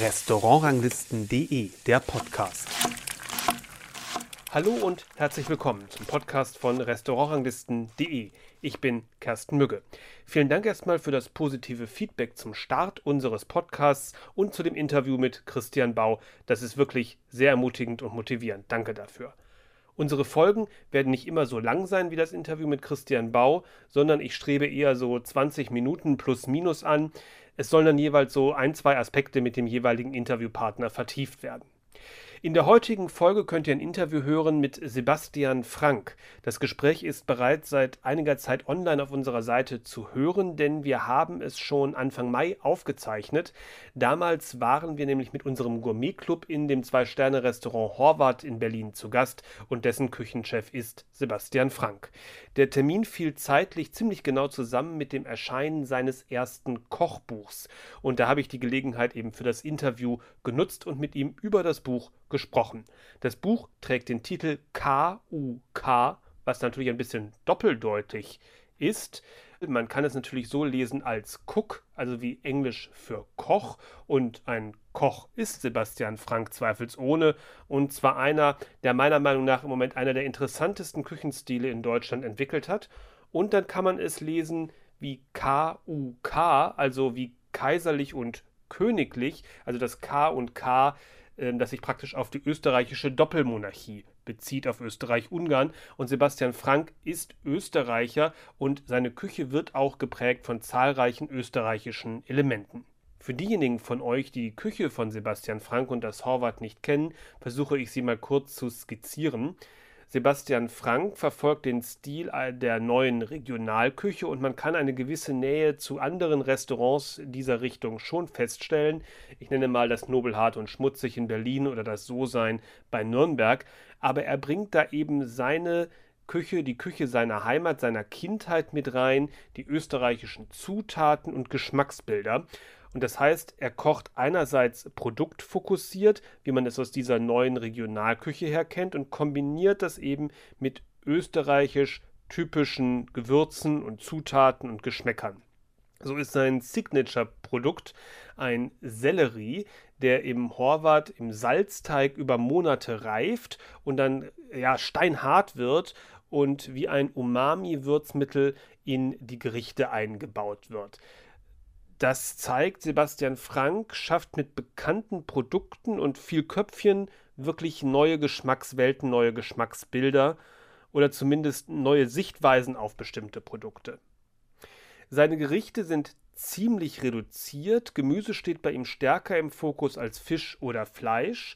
Restaurantranglisten.de, der Podcast. Hallo und herzlich willkommen zum Podcast von Restaurantranglisten.de. Ich bin Kersten Mügge. Vielen Dank erstmal für das positive Feedback zum Start unseres Podcasts und zu dem Interview mit Christian Bau. Das ist wirklich sehr ermutigend und motivierend. Danke dafür. Unsere Folgen werden nicht immer so lang sein wie das Interview mit Christian Bau, sondern ich strebe eher so 20 Minuten plus minus an. Es sollen dann jeweils so ein, zwei Aspekte mit dem jeweiligen Interviewpartner vertieft werden. In der heutigen Folge könnt ihr ein Interview hören mit Sebastian Frank. Das Gespräch ist bereits seit einiger Zeit online auf unserer Seite zu hören, denn wir haben es schon Anfang Mai aufgezeichnet. Damals waren wir nämlich mit unserem Gourmetclub in dem Zwei-Sterne-Restaurant Horvath in Berlin zu Gast und dessen Küchenchef ist Sebastian Frank. Der Termin fiel zeitlich ziemlich genau zusammen mit dem Erscheinen seines ersten Kochbuchs und da habe ich die Gelegenheit eben für das Interview genutzt und mit ihm über das Buch gesprochen. Das Buch trägt den Titel KUK, was natürlich ein bisschen doppeldeutig ist. Man kann es natürlich so lesen als Cook, also wie Englisch für Koch. Und ein Koch ist Sebastian Frank zweifelsohne. Und zwar einer, der meiner Meinung nach im Moment einer der interessantesten Küchenstile in Deutschland entwickelt hat. Und dann kann man es lesen wie KUK, also wie kaiserlich und königlich. Also das K und K das sich praktisch auf die österreichische Doppelmonarchie bezieht, auf Österreich-Ungarn. Und Sebastian Frank ist Österreicher und seine Küche wird auch geprägt von zahlreichen österreichischen Elementen. Für diejenigen von euch, die die Küche von Sebastian Frank und das Horvath nicht kennen, versuche ich sie mal kurz zu skizzieren. Sebastian Frank verfolgt den Stil der neuen Regionalküche und man kann eine gewisse Nähe zu anderen Restaurants dieser Richtung schon feststellen. Ich nenne mal das Nobelhart und Schmutzig in Berlin oder das So-Sein bei Nürnberg. Aber er bringt da eben seine Küche, die Küche seiner Heimat, seiner Kindheit mit rein, die österreichischen Zutaten und Geschmacksbilder. Und das heißt, er kocht einerseits produktfokussiert, wie man es aus dieser neuen Regionalküche her kennt, und kombiniert das eben mit österreichisch typischen Gewürzen und Zutaten und Geschmäckern. So ist sein Signature-Produkt ein Sellerie, der im Horvath im Salzteig über Monate reift und dann ja steinhart wird und wie ein Umami-Würzmittel in die Gerichte eingebaut wird. Das zeigt, Sebastian Frank schafft mit bekannten Produkten und viel Köpfchen wirklich neue Geschmackswelten, neue Geschmacksbilder oder zumindest neue Sichtweisen auf bestimmte Produkte. Seine Gerichte sind ziemlich reduziert, Gemüse steht bei ihm stärker im Fokus als Fisch oder Fleisch,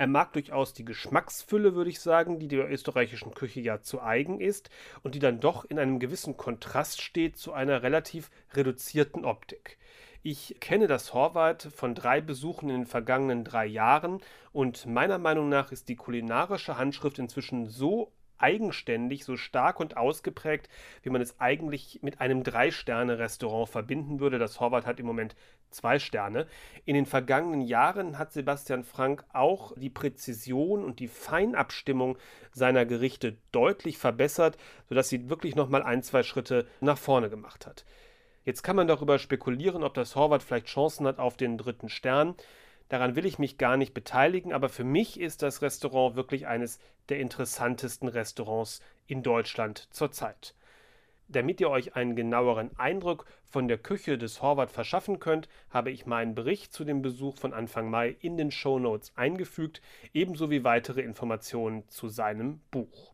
er mag durchaus die Geschmacksfülle, würde ich sagen, die der österreichischen Küche ja zu eigen ist und die dann doch in einem gewissen Kontrast steht zu einer relativ reduzierten Optik. Ich kenne das Horvath von drei Besuchen in den vergangenen drei Jahren und meiner Meinung nach ist die kulinarische Handschrift inzwischen so eigenständig, so stark und ausgeprägt, wie man es eigentlich mit einem Drei-Sterne-Restaurant verbinden würde. Das Horvath hat im Moment zwei Sterne. In den vergangenen Jahren hat Sebastian Frank auch die Präzision und die Feinabstimmung seiner Gerichte deutlich verbessert, sodass sie wirklich nochmal ein, zwei Schritte nach vorne gemacht hat. Jetzt kann man darüber spekulieren, ob das Horvath vielleicht Chancen hat auf den dritten Stern. Daran will ich mich gar nicht beteiligen, aber für mich ist das Restaurant wirklich eines der interessantesten Restaurants in Deutschland zurzeit. Damit ihr euch einen genaueren Eindruck von der Küche des Horvath verschaffen könnt, habe ich meinen Bericht zu dem Besuch von Anfang Mai in den Show Notes eingefügt, ebenso wie weitere Informationen zu seinem Buch.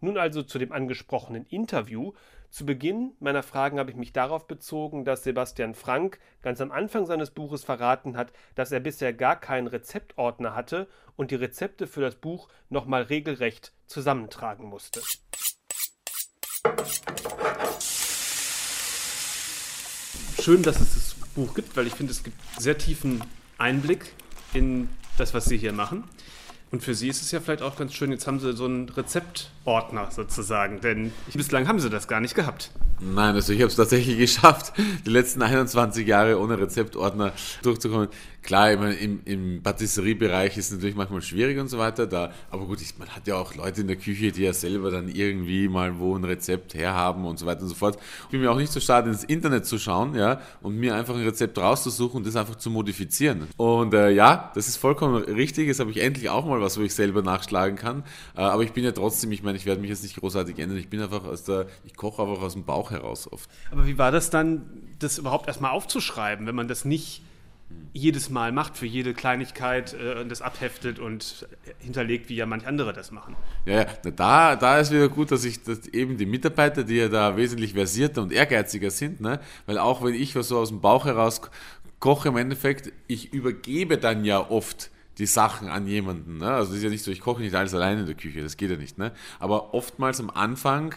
Nun also zu dem angesprochenen Interview. Zu Beginn meiner Fragen habe ich mich darauf bezogen, dass Sebastian Frank ganz am Anfang seines Buches verraten hat, dass er bisher gar keinen Rezeptordner hatte und die Rezepte für das Buch nochmal regelrecht zusammentragen musste. Schön, dass es das Buch gibt, weil ich finde, es gibt sehr tiefen Einblick in das, was Sie hier machen. Und für Sie ist es ja vielleicht auch ganz schön, jetzt haben Sie so einen Rezeptordner sozusagen, denn bislang haben Sie das gar nicht gehabt. Nein, also ich habe es tatsächlich geschafft, die letzten 21 Jahre ohne Rezeptordner durchzukommen. Klar, ich meine, im, im Patisseriebereich ist es natürlich manchmal schwierig und so weiter, da, aber gut, ich, man hat ja auch Leute in der Küche, die ja selber dann irgendwie mal wo ein Rezept herhaben und so weiter und so fort. Ich bin mir auch nicht so schade, ins Internet zu schauen, ja, und mir einfach ein Rezept rauszusuchen und das einfach zu modifizieren. Und äh, ja, das ist vollkommen richtig, jetzt habe ich endlich auch mal was, wo ich selber nachschlagen kann, äh, aber ich bin ja trotzdem, ich meine, ich werde mich jetzt nicht großartig ändern, ich bin einfach aus der, ich koche einfach aus dem Bauch heraus oft. Aber wie war das dann, das überhaupt erstmal aufzuschreiben, wenn man das nicht jedes Mal macht, für jede Kleinigkeit äh, das abheftet und hinterlegt, wie ja manch andere das machen. Ja, ja. Da, da ist wieder gut, dass ich dass eben die Mitarbeiter, die ja da wesentlich versierter und ehrgeiziger sind, ne? weil auch wenn ich was so aus dem Bauch heraus koche, im Endeffekt, ich übergebe dann ja oft die Sachen an jemanden. Ne? Also es ist ja nicht so, ich koche nicht alles alleine in der Küche, das geht ja nicht. Ne? Aber oftmals am Anfang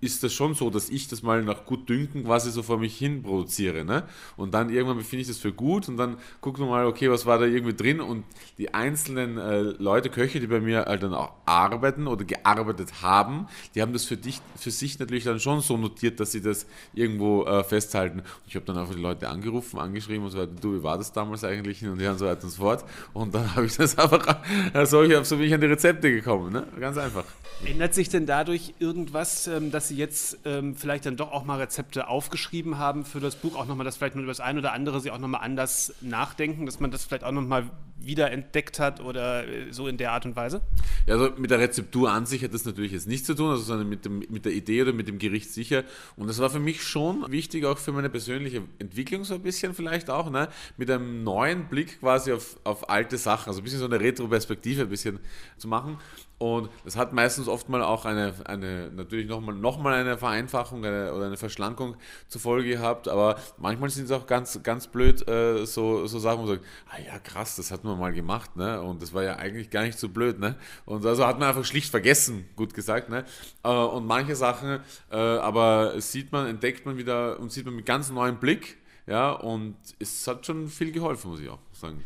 ist das schon so, dass ich das mal nach gut Dünken quasi so vor mich hin produziere. Ne? Und dann irgendwann befinde ich das für gut und dann gucken wir mal, okay, was war da irgendwie drin und die einzelnen äh, Leute, Köche, die bei mir halt dann auch arbeiten oder gearbeitet haben, die haben das für, dich, für sich natürlich dann schon so notiert, dass sie das irgendwo äh, festhalten. Und ich habe dann einfach die Leute angerufen, angeschrieben und so weiter, du, wie war das damals eigentlich und so weiter und so fort. Und dann habe ich das einfach, also ich habe so bin ich an die Rezepte gekommen, ne? ganz einfach. Ändert sich denn dadurch irgendwas, ähm, dass Sie jetzt ähm, vielleicht dann doch auch mal Rezepte aufgeschrieben haben für das Buch, auch nochmal, dass vielleicht nur über das eine oder andere Sie auch nochmal anders nachdenken, dass man das vielleicht auch nochmal wiederentdeckt hat oder äh, so in der Art und Weise? Ja, also mit der Rezeptur an sich hat das natürlich jetzt nichts zu tun, also sondern mit, dem, mit der Idee oder mit dem Gericht sicher. Und das war für mich schon wichtig, auch für meine persönliche Entwicklung so ein bisschen vielleicht auch, ne? mit einem neuen Blick quasi auf, auf alte Sachen, also ein bisschen so eine Retro-Perspektive ein bisschen zu machen. Und das hat meistens oft mal auch eine, eine natürlich nochmal noch mal eine Vereinfachung eine, oder eine Verschlankung zur Folge gehabt, aber manchmal sind es auch ganz, ganz blöd äh, so, so Sachen, wo man sagt, ah ja krass, das hat man mal gemacht, ne? Und das war ja eigentlich gar nicht so blöd, ne? Und also hat man einfach schlicht vergessen, gut gesagt, ne? Äh, und manche Sachen, äh, aber sieht man, entdeckt man wieder und sieht man mit ganz neuem Blick, ja, und es hat schon viel geholfen, muss ich auch sagen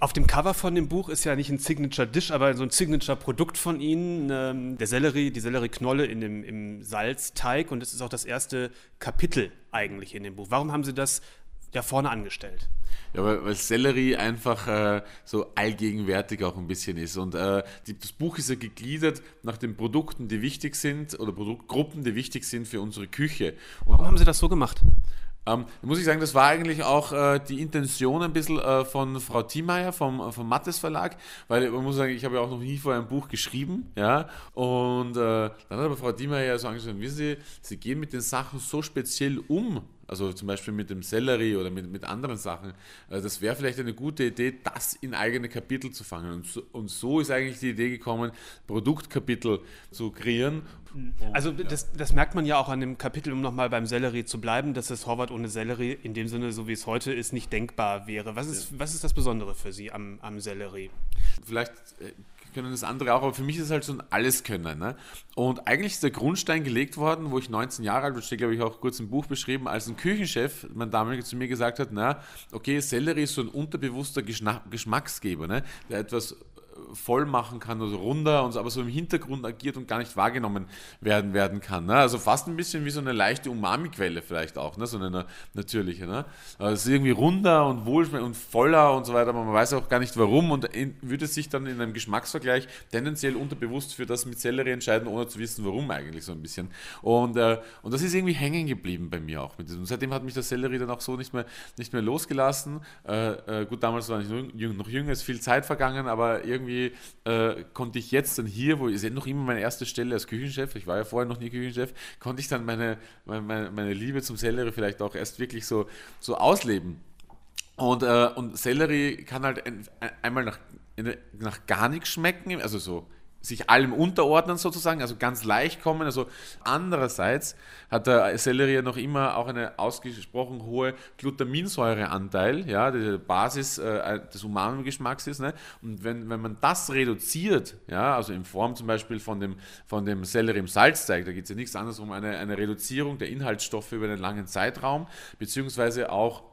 auf dem Cover von dem Buch ist ja nicht ein Signature Dish, aber so ein Signature Produkt von Ihnen, ähm, der Sellerie, die Sellerieknolle in dem, im Salzteig und das ist auch das erste Kapitel eigentlich in dem Buch. Warum haben Sie das da vorne angestellt? Ja, weil, weil Sellerie einfach äh, so allgegenwärtig auch ein bisschen ist. Und äh, die, das Buch ist ja gegliedert nach den Produkten, die wichtig sind oder Produktgruppen, die wichtig sind für unsere Küche. Und Warum haben Sie das so gemacht? Ähm, muss ich sagen, das war eigentlich auch äh, die Intention ein bisschen äh, von Frau Thiemeyer vom, vom Mattes Verlag, weil man muss sagen, ich habe ja auch noch nie vorher ein Buch geschrieben, ja, und äh, dann hat aber Frau Thiemeyer so angesprochen, wissen Sie, Sie gehen mit den Sachen so speziell um, also zum Beispiel mit dem Sellerie oder mit, mit anderen Sachen. Äh, das wäre vielleicht eine gute Idee, das in eigene Kapitel zu fangen. Und so, und so ist eigentlich die Idee gekommen, Produktkapitel zu kreieren. Also das, das, merkt man ja auch an dem Kapitel, um nochmal beim Sellerie zu bleiben, dass das Horvath ohne Sellerie in dem Sinne, so wie es heute ist, nicht denkbar wäre. Was ist, was ist das Besondere für Sie am, am Sellerie? Vielleicht äh, können das andere auch, aber für mich ist es halt so ein Alleskönnen. Ne? Und eigentlich ist der Grundstein gelegt worden, wo ich 19 Jahre alt war, steht glaube ich auch kurz im Buch beschrieben, als ein Küchenchef, mein damaliger zu mir gesagt hat, na, okay, Sellerie ist so ein unterbewusster Geschmacksgeber, ne? der etwas voll machen kann oder runder und so, aber so im Hintergrund agiert und gar nicht wahrgenommen werden, werden kann. Ne? Also fast ein bisschen wie so eine leichte Umami-Quelle vielleicht auch, ne? so eine natürliche. Ne? Also es ist irgendwie runder und wohl und voller und so weiter, aber man weiß auch gar nicht warum und würde sich dann in einem Geschmacksvergleich tendenziell unterbewusst für das mit Sellerie entscheiden, ohne zu wissen, warum eigentlich so ein bisschen. Und, äh, und das ist irgendwie hängen geblieben bei mir auch mit diesem. Und seitdem hat mich das Sellerie dann auch so nicht mehr, nicht mehr losgelassen. Äh, äh, gut, damals war ich noch jünger, ist viel Zeit vergangen, aber irgendwie äh, konnte ich jetzt dann hier, wo ich ja noch immer meine erste Stelle als Küchenchef, ich war ja vorher noch nie Küchenchef, konnte ich dann meine, meine, meine Liebe zum Sellerie vielleicht auch erst wirklich so, so ausleben. Und, äh, und Sellerie kann halt ein, einmal nach, nach gar nichts schmecken, also so sich allem unterordnen sozusagen, also ganz leicht kommen. Also andererseits hat der Sellerie noch immer auch einen ausgesprochen hohe Glutaminsäureanteil, ja, die Basis äh, des Umami-Geschmacks ist. Ne? Und wenn, wenn man das reduziert, ja, also in Form zum Beispiel von dem, von dem Sellerie im Salzteig, da geht es ja nichts anderes um eine, eine Reduzierung der Inhaltsstoffe über einen langen Zeitraum, beziehungsweise auch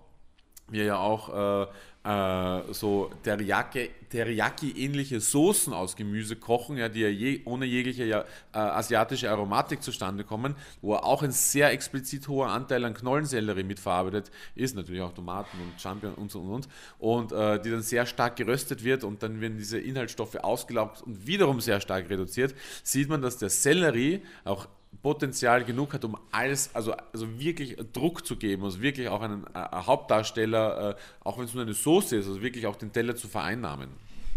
wir ja auch äh, äh, so Teriyaki-ähnliche Soßen aus Gemüse kochen, ja, die ja je, ohne jegliche ja, äh, asiatische Aromatik zustande kommen, wo auch ein sehr explizit hoher Anteil an Knollensellerie mitverarbeitet ist, natürlich auch Tomaten und Champion und so und und, und äh, die dann sehr stark geröstet wird und dann werden diese Inhaltsstoffe ausgelaugt und wiederum sehr stark reduziert, sieht man, dass der Sellerie auch Potenzial genug hat, um alles, also, also wirklich Druck zu geben, also wirklich auch einen äh, Hauptdarsteller, äh, auch wenn es nur eine Soße ist, also wirklich auch den Teller zu vereinnahmen.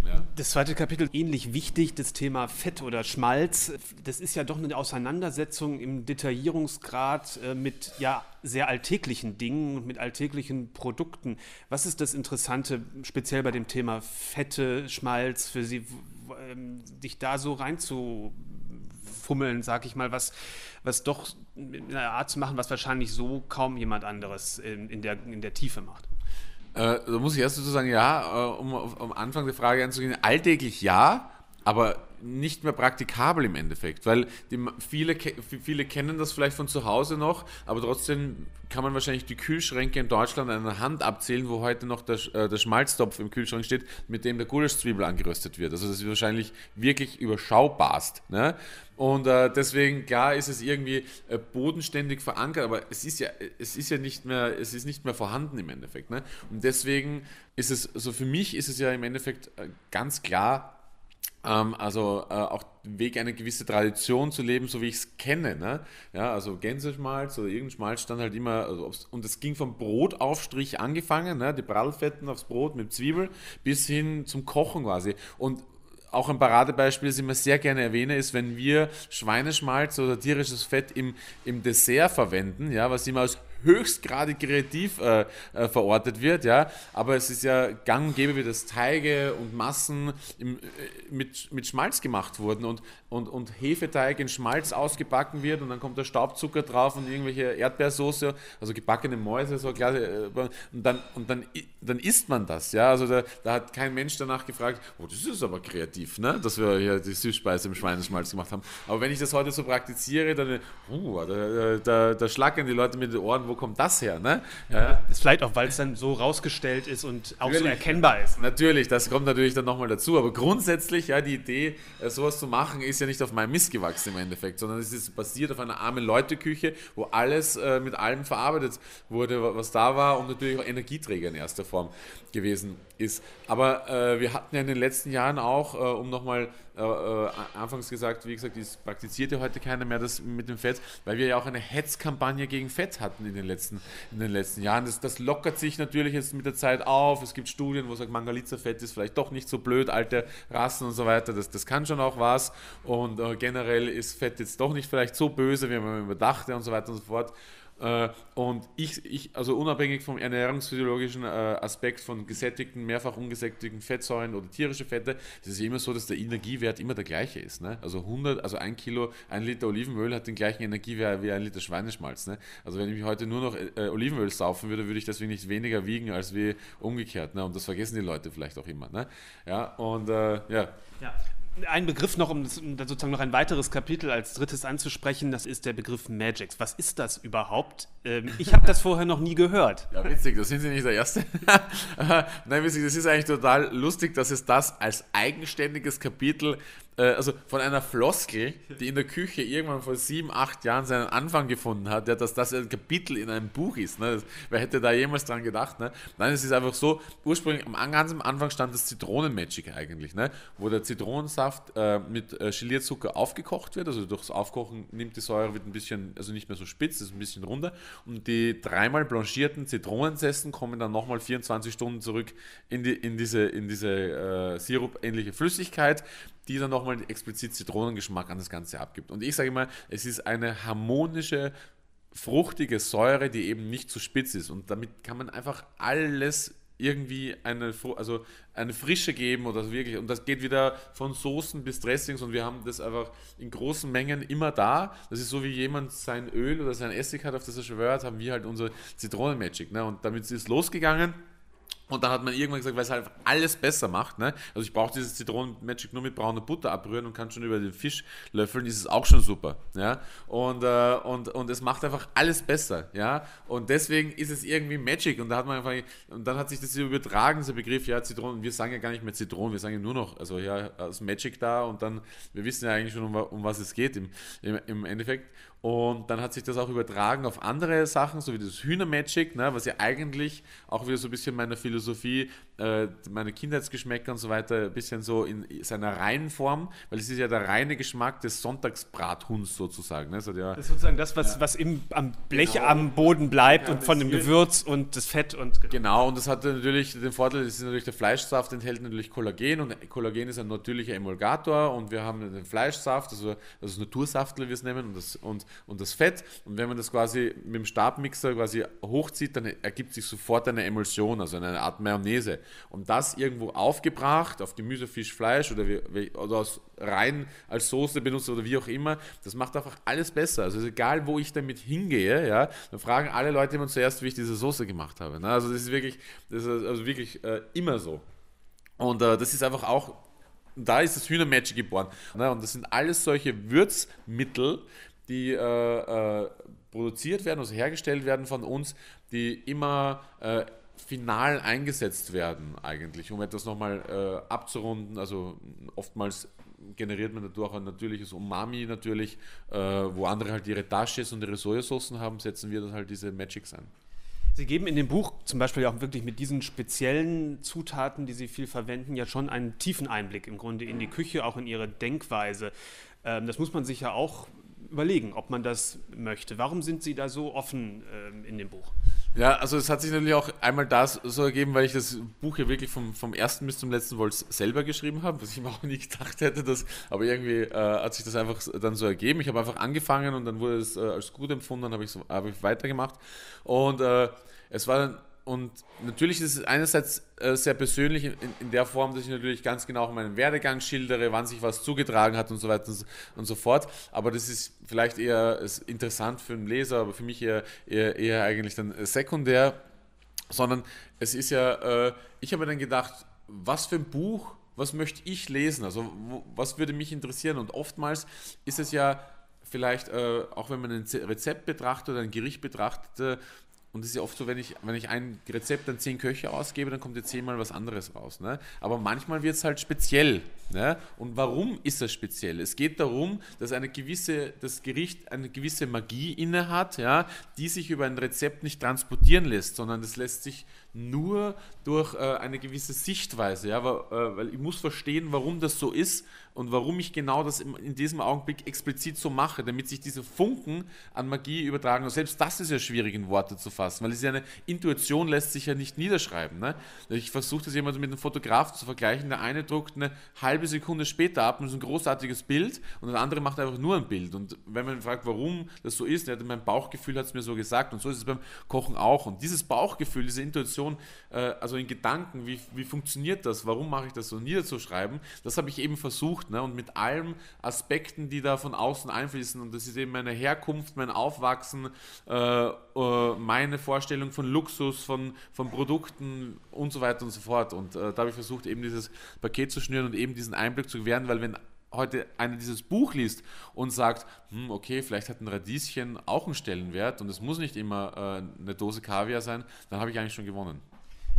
Ja. Das zweite Kapitel ähnlich wichtig, das Thema Fett oder Schmalz. Das ist ja doch eine Auseinandersetzung im Detaillierungsgrad äh, mit ja sehr alltäglichen Dingen und mit alltäglichen Produkten. Was ist das Interessante, speziell bei dem Thema Fette, Schmalz, für Sie, ähm, dich da so reinzu fummeln, sag ich mal, was, was doch in einer Art zu machen, was wahrscheinlich so kaum jemand anderes in, in, der, in der Tiefe macht. Äh, da muss ich erst dazu sagen, ja, äh, um am Anfang der Frage anzugehen, alltäglich ja, aber nicht mehr praktikabel im Endeffekt, weil die, viele, viele kennen das vielleicht von zu Hause noch, aber trotzdem kann man wahrscheinlich die Kühlschränke in Deutschland an einer Hand abzählen, wo heute noch der, äh, der Schmalztopf im Kühlschrank steht, mit dem der Gulaschzwiebel angeröstet wird. Also das ist wahrscheinlich wirklich überschaubarst. Ne? Und äh, deswegen, klar, ist es irgendwie äh, bodenständig verankert, aber es ist ja, es ist ja nicht mehr, es ist nicht mehr vorhanden im Endeffekt. Ne? Und deswegen ist es, also für mich ist es ja im Endeffekt äh, ganz klar, ähm, also äh, auch Weg, eine gewisse Tradition zu leben, so wie ich es kenne. Ne? Ja, also Gänseschmalz oder irgendein Schmalz stand halt immer, also und es ging vom Brotaufstrich angefangen, ne? die Prallfetten aufs Brot mit Zwiebel, bis hin zum Kochen quasi. Und auch ein Paradebeispiel, das ich immer sehr gerne erwähne, ist, wenn wir Schweineschmalz oder tierisches Fett im, im Dessert verwenden, ja, was immer aus höchstgradig kreativ äh, äh, verortet wird, ja. Aber es ist ja gang und gäbe, wie das Teige und Massen im, äh, mit, mit Schmalz gemacht wurden und, und, und Hefeteig in Schmalz ausgebacken wird und dann kommt der Staubzucker drauf und irgendwelche Erdbeersoße, also gebackene Mäuse, so klar, äh, und dann, und dann, dann isst man das, ja. Also da, da hat kein Mensch danach gefragt, oh, das ist aber kreativ, ne? Dass wir hier die Süßspeise im Schweineschmalz gemacht haben. Aber wenn ich das heute so praktiziere, dann, uh, da, da, da schlackern die Leute mit den Ohren, wo kommt das her? Ne? Ja. Ist vielleicht auch, weil es dann so rausgestellt ist und auch natürlich, so erkennbar ist. Natürlich, das kommt natürlich dann nochmal dazu. Aber grundsätzlich, ja, die Idee, äh, sowas zu machen, ist ja nicht auf meinem Mist gewachsen im Endeffekt, sondern es ist basiert auf einer armen Leute-Küche, wo alles äh, mit allem verarbeitet wurde, was da war und natürlich auch Energieträger in erster Form gewesen ist. Aber äh, wir hatten ja in den letzten Jahren auch, äh, um nochmal äh, äh, anfangs gesagt, wie gesagt, es praktiziert ja heute keiner mehr das mit dem Fett, weil wir ja auch eine Hetzkampagne gegen Fett hatten in den letzten, in den letzten Jahren. Das, das lockert sich natürlich jetzt mit der Zeit auf. Es gibt Studien, wo sagt, Mangalitza-Fett ist vielleicht doch nicht so blöd, alte Rassen und so weiter. Das, das kann schon auch was. Und äh, generell ist Fett jetzt doch nicht vielleicht so böse, wie man überdachte und so weiter und so fort. Äh, und ich, ich, also unabhängig vom ernährungsphysiologischen äh, Aspekt von gesättigten, mehrfach ungesättigten Fettsäuren oder tierische Fette, ist es immer so, dass der Energiewert immer der gleiche ist. Ne? Also 100, also ein Kilo, ein Liter Olivenöl hat den gleichen Energiewert wie ein Liter Schweineschmalz. Ne? Also wenn ich mich heute nur noch äh, Olivenöl saufen würde, würde ich deswegen nicht weniger wiegen als wie umgekehrt. Ne? Und das vergessen die Leute vielleicht auch immer. Ne? Ja, und äh, ja. ja ein Begriff noch, um, sozusagen noch ein weiteres Kapitel als drittes anzusprechen, das ist der Begriff Magix. Was ist das überhaupt? Ähm, ich habe das vorher noch nie gehört. Ja, witzig, das sind Sie nicht der Erste. Nein, witzig, das ist eigentlich total lustig, dass es das als eigenständiges Kapitel also von einer Floskel, die in der Küche irgendwann vor sieben, acht Jahren seinen Anfang gefunden hat, ja, dass das ein Kapitel in einem Buch ist. Ne? wer hätte da jemals dran gedacht? Ne? Nein, es ist einfach so, ursprünglich am ganz am Anfang stand das Zitronenmagic eigentlich, ne? wo der Zitronensaft äh, mit äh, Gelierzucker aufgekocht wird, also durchs Aufkochen nimmt die Säure, wird ein bisschen, also nicht mehr so spitz, ist ein bisschen runder und die dreimal blanchierten Zitronensessen kommen dann nochmal 24 Stunden zurück in, die, in diese, in diese äh, Sirup-ähnliche Flüssigkeit die dann nochmal explizit Zitronengeschmack an das Ganze abgibt. Und ich sage immer, es ist eine harmonische, fruchtige Säure, die eben nicht zu spitz ist. Und damit kann man einfach alles irgendwie eine, also eine Frische geben oder wirklich. Und das geht wieder von Soßen bis Dressings und wir haben das einfach in großen Mengen immer da. Das ist so wie jemand sein Öl oder sein Essig hat, auf das er schwört, haben wir halt unsere Zitronenmagic. Ne? Und damit ist es losgegangen Und dann hat man irgendwann gesagt, weil es halt alles besser macht. Ne? Also ich brauche dieses Zitronen-Magic nur mit brauner Butter abrühren und kann schon über den Fisch löffeln, ist es auch schon super. Ja? Und, äh, und, und es macht einfach alles besser. Ja? Und deswegen ist es irgendwie Magic. Und da hat man einfach, und dann hat sich das übertragen, dieser Begriff, ja, Zitronen. Wir sagen ja gar nicht mehr Zitronen, wir sagen ja nur noch, also ja, das Magic da und dann, wir wissen ja eigentlich schon, um, um was es geht im, im, im Endeffekt. Und dann hat sich das auch übertragen auf andere Sachen, so wie das Hühnermagic, ne, was ja eigentlich auch wieder so ein bisschen meiner Philosophie, äh, meine Kindheitsgeschmäcker und so weiter, ein bisschen so in seiner reinen Form, weil es ist ja der reine Geschmack des Sonntagsbrathuhns sozusagen. Ne? Das, ja, das ist sozusagen das, was, ja. was im, am Blech genau. am Boden bleibt ja, und von dem Gewürz und das Fett und genau. genau, und das hat natürlich den Vorteil, das ist natürlich der Fleischsaft enthält natürlich Kollagen und Kollagen ist ein natürlicher Emulgator und wir haben den Fleischsaft, also das Natursaftler, wie wir es nennen, und das, und und das Fett. Und wenn man das quasi mit dem Stabmixer quasi hochzieht, dann ergibt sich sofort eine Emulsion, also eine Art Mayonnaise. Und das irgendwo aufgebracht auf Gemüse, Fisch, Fleisch oder, wie, oder rein als Soße benutzt oder wie auch immer, das macht einfach alles besser. Also egal, wo ich damit hingehe, ja, dann fragen alle Leute immer zuerst, wie ich diese Soße gemacht habe. Ne? Also das ist wirklich, das ist also wirklich äh, immer so. Und äh, das ist einfach auch da ist das Hühnermatch geboren. Ne? Und das sind alles solche Würzmittel, die äh, äh, produziert werden, also hergestellt werden von uns, die immer äh, final eingesetzt werden eigentlich, um etwas nochmal äh, abzurunden. Also oftmals generiert man dadurch ein natürliches Umami natürlich, äh, wo andere halt ihre Dashes und ihre Sojasoßen haben, setzen wir dann halt diese Magics ein. Sie geben in dem Buch zum Beispiel auch wirklich mit diesen speziellen Zutaten, die Sie viel verwenden, ja schon einen tiefen Einblick im Grunde in die Küche, auch in Ihre Denkweise. Ähm, das muss man sich ja auch überlegen, ob man das möchte. Warum sind Sie da so offen ähm, in dem Buch? Ja, also es hat sich natürlich auch einmal das so ergeben, weil ich das Buch ja wirklich vom, vom ersten bis zum letzten Volt selber geschrieben habe, was ich mir auch nie gedacht hätte, dass, aber irgendwie äh, hat sich das einfach dann so ergeben. Ich habe einfach angefangen und dann wurde es äh, als gut empfunden, dann habe ich, so, hab ich weitergemacht und äh, es war dann und natürlich ist es einerseits äh, sehr persönlich in, der Form, dass ich natürlich ganz genau meinen Werdegang schildere, wann sich was zugetragen hat und so weiter und so fort. Aber das ist vielleicht eher interessant für einen Leser, aber für mich eher, eher, eher eigentlich dann sekundär. Sondern es ist ja, äh, ich habe dann gedacht, was für ein Buch, was möchte ich lesen? Also was würde mich interessieren? Und oftmals ist es ja vielleicht, äh, auch wenn man ein Rezept betrachtet oder ein Gericht betrachtet, und es ist ja oft so, wenn ich, wenn ich ein Rezept an zehn Köche ausgebe, dann kommt jetzt zehnmal was anderes raus. Ne? Aber manchmal wird es halt speziell. Ne? Und warum ist das speziell? Es geht darum, dass eine gewisse, das Gericht eine gewisse Magie inne hat, ja, die sich über ein Rezept nicht transportieren lässt, sondern das lässt sich nur durch äh, eine gewisse Sichtweise, ja, weil, äh, weil ich muss verstehen, warum das so ist und warum ich genau das in diesem Augenblick explizit so mache, damit sich diese Funken an Magie übertragen. Und selbst das ist ja schwierig in Worte zu fassen, weil es ja eine Intuition lässt sich ja nicht niederschreiben. Ne? Ich versuche das jemand mit einem Fotograf zu vergleichen. Der eine druckt eine halbe Sekunde später ab und ist ein großartiges Bild und der andere macht einfach nur ein Bild. Und wenn man fragt, warum das so ist, mein Bauchgefühl hat es mir so gesagt und so ist es beim Kochen auch. Und dieses Bauchgefühl, diese Intuition, äh, also in Gedanken, wie, wie funktioniert das, warum mache ich das so niederzuschreiben, das habe ich eben versucht versucht. Ne? Und mit allen Aspekten, die da von außen einfließen. Und das ist eben meine Herkunft, mein Aufwachsen, äh, äh, meine Vorstellung von Luxus, von, von Produkten und so weiter und so fort. Und äh, da habe ich versucht, eben dieses Paket zu schnüren und eben diesen Einblick zu gewähren, weil wenn heute einer dieses Buch liest und sagt, hm, okay, vielleicht hat ein Radieschen auch einen Stellenwert und es muss nicht immer äh, eine Dose Kaviar sein, dann habe ich eigentlich schon gewonnen.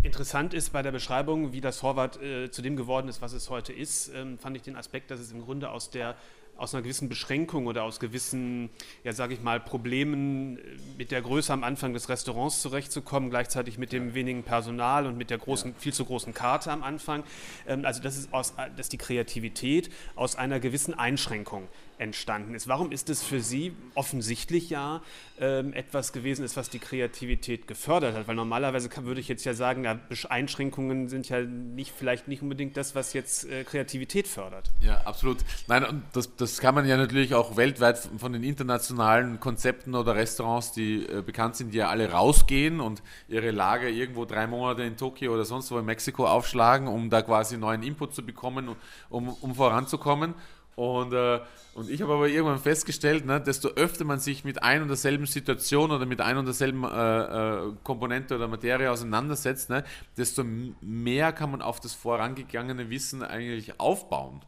Interessant ist bei der Beschreibung, wie das Horvath äh, zu dem geworden ist, was es heute ist, ähm, fand ich den Aspekt, dass es im Grunde aus der aus einer gewissen Beschränkung oder aus gewissen, ja sage ich mal, Problemen äh, mit der Größe am Anfang des Restaurants zurechtzukommen, gleichzeitig mit dem wenigen Personal und mit der großen, viel zu großen Karte am Anfang. Ähm, also das ist, aus, dass die Kreativität aus einer gewissen Einschränkung entstanden ist. Warum ist es für Sie offensichtlich ja ähm, etwas gewesen ist, was die Kreativität gefördert hat? Weil normalerweise kann, würde ich jetzt ja sagen, ja, Einschränkungen sind ja nicht, vielleicht nicht unbedingt das, was jetzt äh, Kreativität fördert. Ja, absolut. Nein, und das, das kann man ja natürlich auch weltweit von den internationalen Konzepten oder Restaurants, die äh, bekannt sind, die ja alle rausgehen und ihre Lager irgendwo drei Monate in Tokio oder sonst wo in Mexiko aufschlagen, um da quasi neuen Input zu bekommen, um, um voranzukommen. Und, äh, und ich habe aber irgendwann festgestellt, ne, desto öfter man sich mit ein und derselben Situation oder mit ein und derselben äh, äh, Komponente oder Materie auseinandersetzt, ne, desto mehr kann man auf das vorangegangene Wissen eigentlich aufbauen.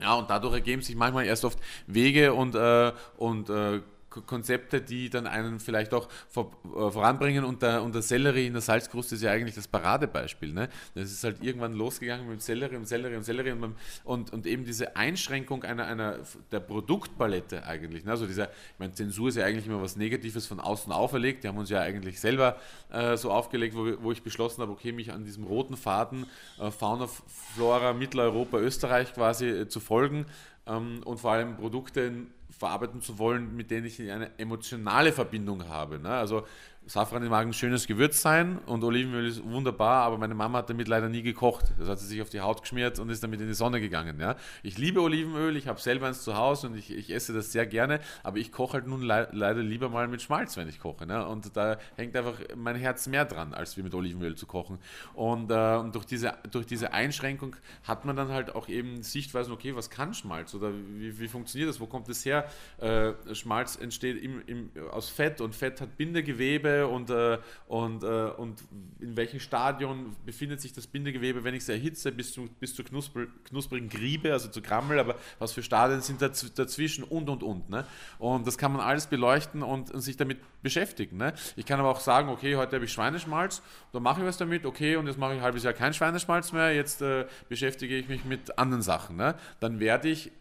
Ja, und dadurch ergeben sich manchmal erst oft Wege und, äh, und äh, Konzepte, die dann einen vielleicht auch vor, äh, voranbringen und der, und der Sellerie in der Salzkruste ist ja eigentlich das Paradebeispiel. Ne? Das ist halt irgendwann losgegangen mit Sellerie und Sellerie und Sellerie und, und, und eben diese Einschränkung einer, einer der Produktpalette eigentlich. Ne? Also dieser, ich meine, Zensur ist ja eigentlich immer was Negatives von außen auferlegt. Die haben uns ja eigentlich selber äh, so aufgelegt, wo, wo ich beschlossen habe, okay, mich an diesem roten Faden äh, Fauna, Flora, Mitteleuropa, Österreich quasi äh, zu folgen ähm, und vor allem Produkte verarbeiten zu wollen, mit denen ich eine emotionale Verbindung habe. Ne? Also Safran mag ein schönes Gewürz sein und Olivenöl ist wunderbar, aber meine Mama hat damit leider nie gekocht. Das hat sie sich auf die Haut geschmiert und ist damit in die Sonne gegangen. Ja? Ich liebe Olivenöl, ich habe selber eins zu Hause und ich, ich, esse das sehr gerne, aber ich koche halt nun le leider lieber mal mit Schmalz, wenn ich koche. Ne? Und da hängt einfach mein Herz mehr dran, als wie mit Olivenöl zu kochen. Und, äh, und durch, diese, durch diese Einschränkung hat man dann halt auch eben Sichtweisen, okay, was kann Schmalz oder wie, wie funktioniert das, wo kommt das her? Äh, Schmalz entsteht im, im, aus Fett und Fett hat Bindegewebe und, äh, und, äh, und in welchem Stadion befindet sich das Bindegewebe, wenn ich es erhitze, bis, zu, bis zur knusper, knusprigen Griebe, also zu Grammel, aber was für Stadien sind daz dazwischen und und und. Ne? Und das kann man alles beleuchten und, und sich damit beschäftigen. Ne? Ich kann aber auch sagen, okay, heute habe ich Schweineschmalz, dann mache ich was damit, okay, und jetzt mache ich ein halbes Jahr kein Schweineschmalz mehr, jetzt äh, beschäftige ich mich mit anderen Sachen. Ne? Dann werde ich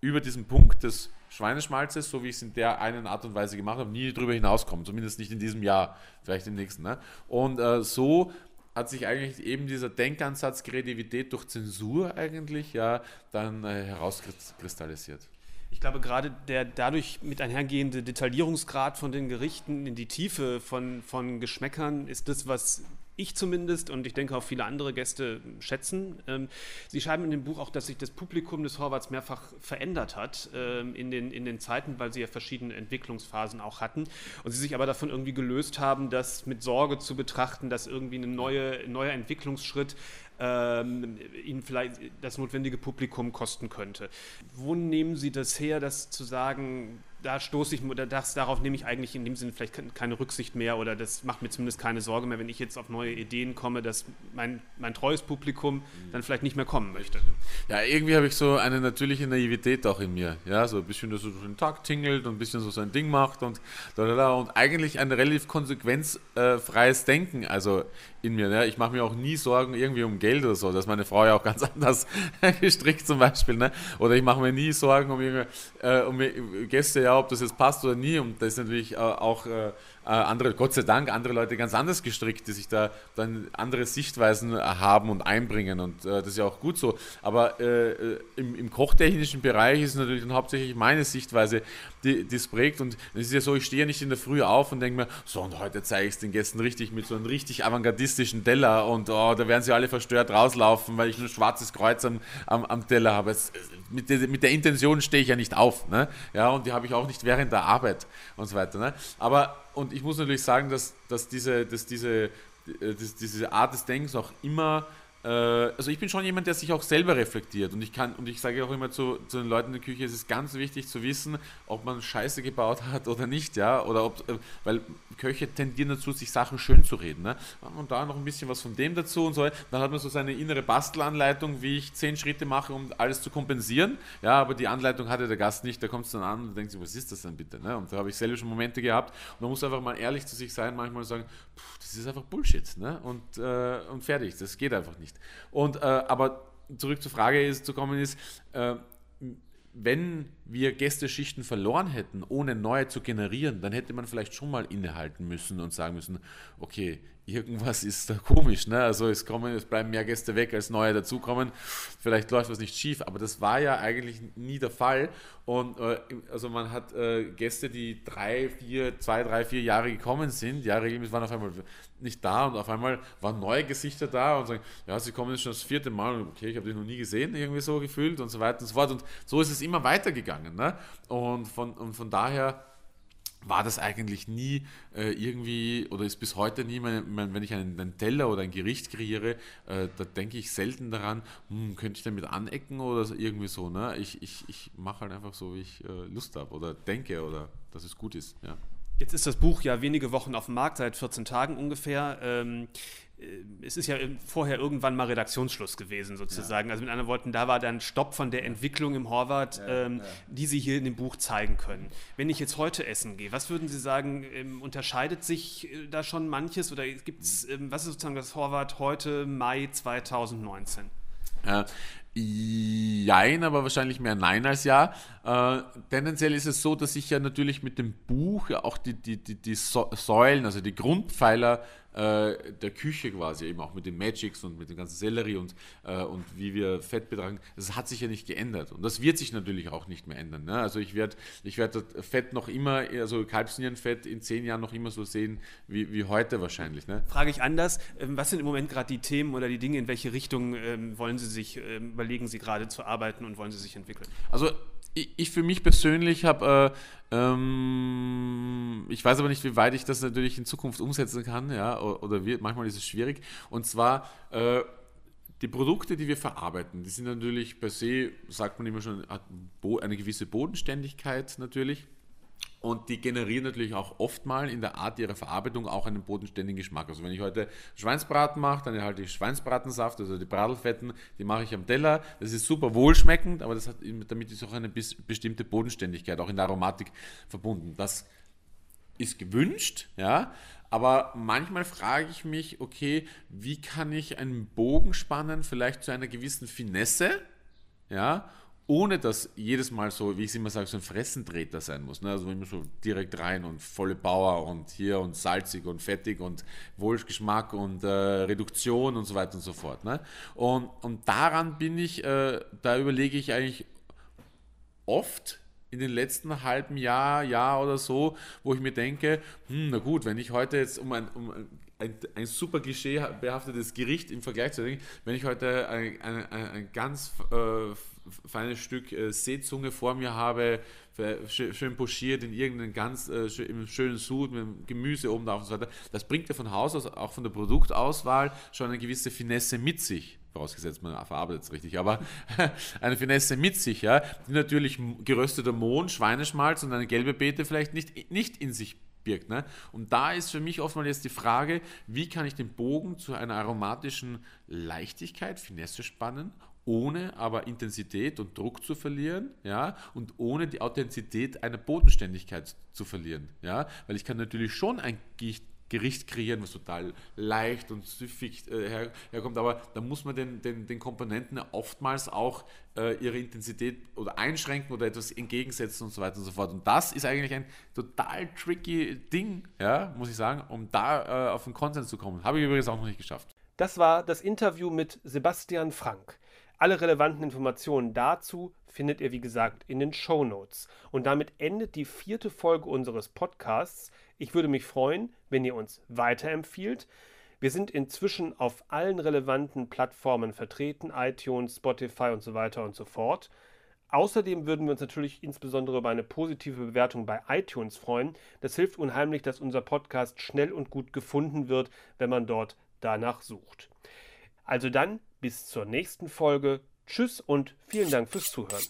über diesen Punkt des Schweineschmalzes, so wie ich es in der einen Art und Weise gemacht habe, nie drüber hinauskommen. Zumindest nicht in diesem Jahr, vielleicht im nächsten. Ne? Und äh, so hat sich eigentlich eben dieser Denkansatz Kreativität durch Zensur eigentlich ja dann äh, herauskristallisiert. Ich glaube, gerade der dadurch mit einhergehende Detaillierungsgrad von den Gerichten in die Tiefe von, von Geschmäckern ist das, was ich zumindest und ich denke auch viele andere Gäste schätzen. Ähm, Sie schreiben in dem Buch auch, dass sich das Publikum des Horvaths mehrfach verändert hat ähm, in, den, in den Zeiten, weil sie ja verschiedene Entwicklungsphasen auch hatten und sie sich aber davon irgendwie gelöst haben, das mit Sorge zu betrachten, dass irgendwie ein neue, neuer Entwicklungsschritt ähm, ihnen vielleicht das notwendige Publikum kosten könnte. Wo nehmen Sie das her, das zu sagen, da stoße ich, oder das, darauf nehme ich eigentlich in dem Sinne vielleicht keine Rücksicht mehr oder das macht mir zumindest keine Sorge mehr, wenn ich jetzt auf neue Ideen komme, dass mein, mein treues Publikum dann vielleicht nicht mehr kommen möchte. Ja, irgendwie habe ich so eine natürliche Naivität auch in mir. Ja, so ein bisschen, dass so den Tag tingelt und ein bisschen so sein Ding macht und da, da, da, und eigentlich ein relativ konsequenzfreies Denken, also in mir. Ja. Ich mache mir auch nie Sorgen irgendwie um Geld oder so. Das ist meine Frau ja auch ganz anders gestrickt zum Beispiel. Ne? Oder ich mache mir nie Sorgen um, äh, um Gäste, ja, ob das jetzt passt oder nie. Und das ist natürlich äh, auch äh, andere, Gott sei Dank, andere Leute ganz anders gestrickt, die sich da dann andere Sichtweisen äh, haben und einbringen. Und äh, das ist ja auch gut so. Aber äh, äh, im, im, kochtechnischen Bereich ist natürlich dann hauptsächlich meine Sichtweise, die es prägt. Und es ist ja so, ich stehe ja nicht in der Früh auf und denke mir, so, und heute zeige ich es den Gästen richtig mit so einem richtig avantgardistischen Teller und oh, da werden sie alle verstört rauslaufen, weil ich nur schwarzes Kreuz am, am, am Teller habe. Es, mit, der, mit der Intention stehe ich ja nicht auf. Ne? Ja, und die habe ich auch nicht während der Arbeit und so weiter. Ne? Aber und ich muss natürlich sagen, dass, dass, diese, dass diese, äh, diese Art des Denkens auch immer also ich bin schon jemand, der sich auch selber reflektiert und ich kann und ich sage auch immer zu, zu den Leuten in der Küche, es ist ganz wichtig zu wissen, ob man Scheiße gebaut hat oder nicht, ja, oder ob, äh, weil Köche tendieren dazu, sich Sachen schön zu reden, ne? und da noch ein bisschen was von dem dazu und so, dann hat man so seine innere Bastelanleitung, wie ich zehn Schritte mache, um alles zu kompensieren, ja, aber die Anleitung hatte der Gast nicht, da kommt es dann an und denkt sich, was ist das denn bitte, ne? und da habe ich selber schon Momente gehabt und man muss einfach mal ehrlich zu sich sein, manchmal sagen, das ist einfach Bullshit, ne? und, äh, und fertig, das geht einfach nicht. Und, äh, aber zurück zur Frage ist, zu kommen ist, äh, wenn wir Gästeschichten verloren hätten, ohne neue zu generieren, dann hätte man vielleicht schon mal innehalten müssen und sagen müssen, okay, irgendwas ist da komisch, ne? Also es kommen, es bleiben mehr Gäste weg, als neue dazukommen. Vielleicht läuft was nicht schief, aber das war ja eigentlich nie der Fall. Und äh, also man hat äh, Gäste, die drei, vier, zwei, drei, vier Jahre gekommen sind, ja, regelmäßig waren auf einmal nicht da und auf einmal waren neue Gesichter da und sagen, ja, sie kommen jetzt schon das vierte Mal und okay, ich habe dich noch nie gesehen, irgendwie so gefühlt und so weiter und so fort. Und so ist es immer weitergegangen. Ne? Und, von, und von daher war das eigentlich nie äh, irgendwie oder ist bis heute nie, mein, mein, wenn ich einen, einen, Teller oder ein Gericht kreiere, äh, da denke ich selten daran, hm, könnte ich damit anecken oder irgendwie so. Ne? Ich, ich, ich mache halt einfach so, wie ich äh, Lust habe oder denke oder dass es gut ist. Ja. Jetzt ist das Buch ja wenige Wochen auf dem Markt, seit 14 Tagen ungefähr. Ähm, äh, es ist ja vorher irgendwann mal Redaktionsschluss gewesen, sozusagen. Ja. Also mit anderen Worten, da war dann Stopp von der Entwicklung im Horvath, ja, ähm, ja. die Sie hier in dem Buch zeigen können. Wenn ich jetzt heute essen gehe, was würden Sie sagen, ähm, unterscheidet sich äh, da schon manches oder gibt es, ähm, was ist sozusagen das Horvath heute, Mai 2019? Äh, Jein, aber wahrscheinlich mehr Nein als Ja. Äh, tendenziell ist es so, dass ich ja natürlich mit dem Buch ja auch die, die, die, die Säulen, also die Grundpfeiler äh, der Küche quasi, eben auch mit den Magics und mit dem ganzen Sellerie und, äh, und wie wir Fett betragen, das hat sich ja nicht geändert. Und das wird sich natürlich auch nicht mehr ändern. Ne? Also ich werde ich werd Fett noch immer, also Kalbsnierenfett in zehn Jahren noch immer so sehen wie, wie heute wahrscheinlich. Ne? Frage ich anders, ähm, was sind im Moment gerade die Themen oder die Dinge, in welche Richtung ähm, wollen Sie sich, ähm, überlegen Sie gerade zu arbeiten und wollen Sie sich entwickeln? Also ich, ich für mich persönlich habe, äh, ähm, ich weiß aber nicht, wie weit ich das natürlich in Zukunft umsetzen kann, ja, oder, wird, manchmal ist es schwierig. Und zwar äh, die Produkte, die wir verarbeiten, die sind natürlich per se, sagt man immer schon, hat eine gewisse Bodenständigkeit natürlich. Und die generieren natürlich auch oftmal in der Art ihrer Verarbeitung auch einen bodenständigen Geschmack. Also wenn ich heute Schweinsbraten mache, dann erhalte ich Schweinsbratensaft, also die Bradelfetten, die mache ich am Teller. Das ist super wohlschmeckend, aber das hat, damit ist auch eine bestimmte Bodenständigkeit, auch in der Aromatik verbunden. Das ist gewünscht, ja, aber manchmal frage ich mich, okay, wie kann ich einen Bogen spannen, vielleicht zu einer gewissen Finesse, ja, ohne dass jedes Mal so, wie ich es immer sage, so ein Fressentreter sein muss. Ne? Also immer so direkt rein und volle Power und hier und salzig und fettig und Wohlgeschmack und äh, Reduktion und so weiter und so fort. Ne? Und, und daran bin ich, äh, da überlege ich eigentlich oft in den letzten halben Jahr, Jahr oder so, wo ich mir denke, hm, na gut, wenn ich heute jetzt um ein, um ein, ein super klischeebehaftetes Gericht im Vergleich zu denken, wenn ich heute ein, ein, ein ganz äh, feines Stück äh, Seezunge vor mir habe, schön pochiert in irgendeinem ganz äh, schönen Sud mit Gemüse oben drauf und so weiter. Das bringt ja von Haus aus, auch von der Produktauswahl, schon eine gewisse Finesse mit sich. Vorausgesetzt, man verarbeitet es richtig, aber eine Finesse mit sich, ja, die natürlich gerösteter Mohn, Schweineschmalz und eine gelbe Beete vielleicht nicht, nicht in sich birgt. Ne? Und da ist für mich oftmals jetzt die Frage, wie kann ich den Bogen zu einer aromatischen Leichtigkeit, Finesse spannen ohne aber Intensität und Druck zu verlieren, ja, und ohne die Authentizität einer Bodenständigkeit zu verlieren, ja, weil ich kann natürlich schon ein Gericht kreieren, was total leicht und süffig äh, her, herkommt, aber da muss man den, den, den Komponenten oftmals auch äh, ihre Intensität oder einschränken oder etwas entgegensetzen und so weiter und so fort. Und das ist eigentlich ein total tricky Ding, ja, muss ich sagen, um da äh, auf den Konsens zu kommen. Habe ich übrigens auch noch nicht geschafft. Das war das Interview mit Sebastian Frank. Alle relevanten Informationen dazu findet ihr, wie gesagt, in den Show Notes. Und damit endet die vierte Folge unseres Podcasts. Ich würde mich freuen, wenn ihr uns weiterempfiehlt. Wir sind inzwischen auf allen relevanten Plattformen vertreten, iTunes, Spotify und so weiter und so fort. Außerdem würden wir uns natürlich insbesondere über eine positive Bewertung bei iTunes freuen. Das hilft unheimlich, dass unser Podcast schnell und gut gefunden wird, wenn man dort danach sucht. Also dann bis zur nächsten Folge. Tschüss und vielen Dank fürs Zuhören.